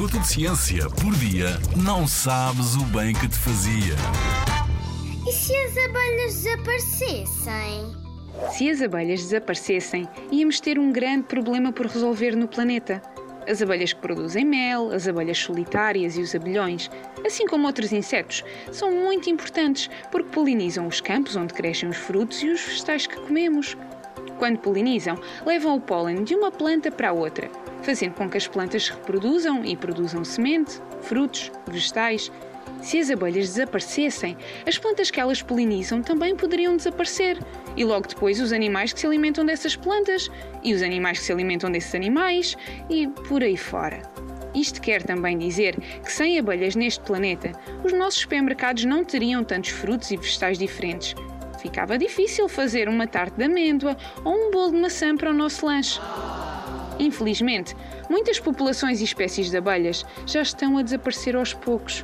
minuto de ciência por dia, não sabes o bem que te fazia. E se as abelhas desaparecessem? Se as abelhas desaparecessem, íamos ter um grande problema por resolver no planeta. As abelhas que produzem mel, as abelhas solitárias e os abelhões, assim como outros insetos, são muito importantes porque polinizam os campos onde crescem os frutos e os vegetais que comemos. Quando polinizam, levam o pólen de uma planta para outra, fazendo com que as plantas se reproduzam e produzam semente, frutos, vegetais. Se as abelhas desaparecessem, as plantas que elas polinizam também poderiam desaparecer, e logo depois os animais que se alimentam dessas plantas, e os animais que se alimentam desses animais, e por aí fora. Isto quer também dizer que sem abelhas neste planeta, os nossos supermercados não teriam tantos frutos e vegetais diferentes. Ficava difícil fazer uma tarte de amêndoa ou um bolo de maçã para o nosso lanche. Infelizmente, muitas populações e espécies de abelhas já estão a desaparecer aos poucos.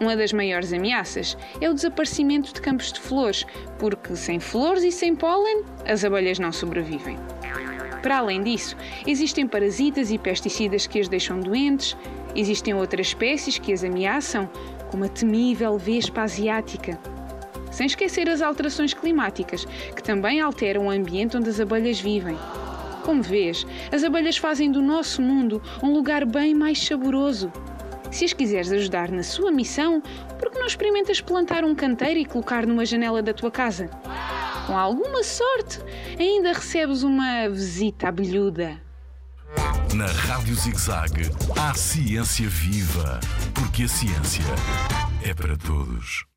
Uma das maiores ameaças é o desaparecimento de campos de flores, porque sem flores e sem pólen, as abelhas não sobrevivem. Para além disso, existem parasitas e pesticidas que as deixam doentes, existem outras espécies que as ameaçam, como a temível vespa asiática. Sem esquecer as alterações climáticas, que também alteram o ambiente onde as abelhas vivem. Como vês, as abelhas fazem do nosso mundo um lugar bem mais saboroso. Se as quiseres ajudar na sua missão, por que não experimentas plantar um canteiro e colocar numa janela da tua casa? Com alguma sorte, ainda recebes uma visita abelhuda. Na Rádio ZigZag, há ciência viva, porque a ciência é para todos.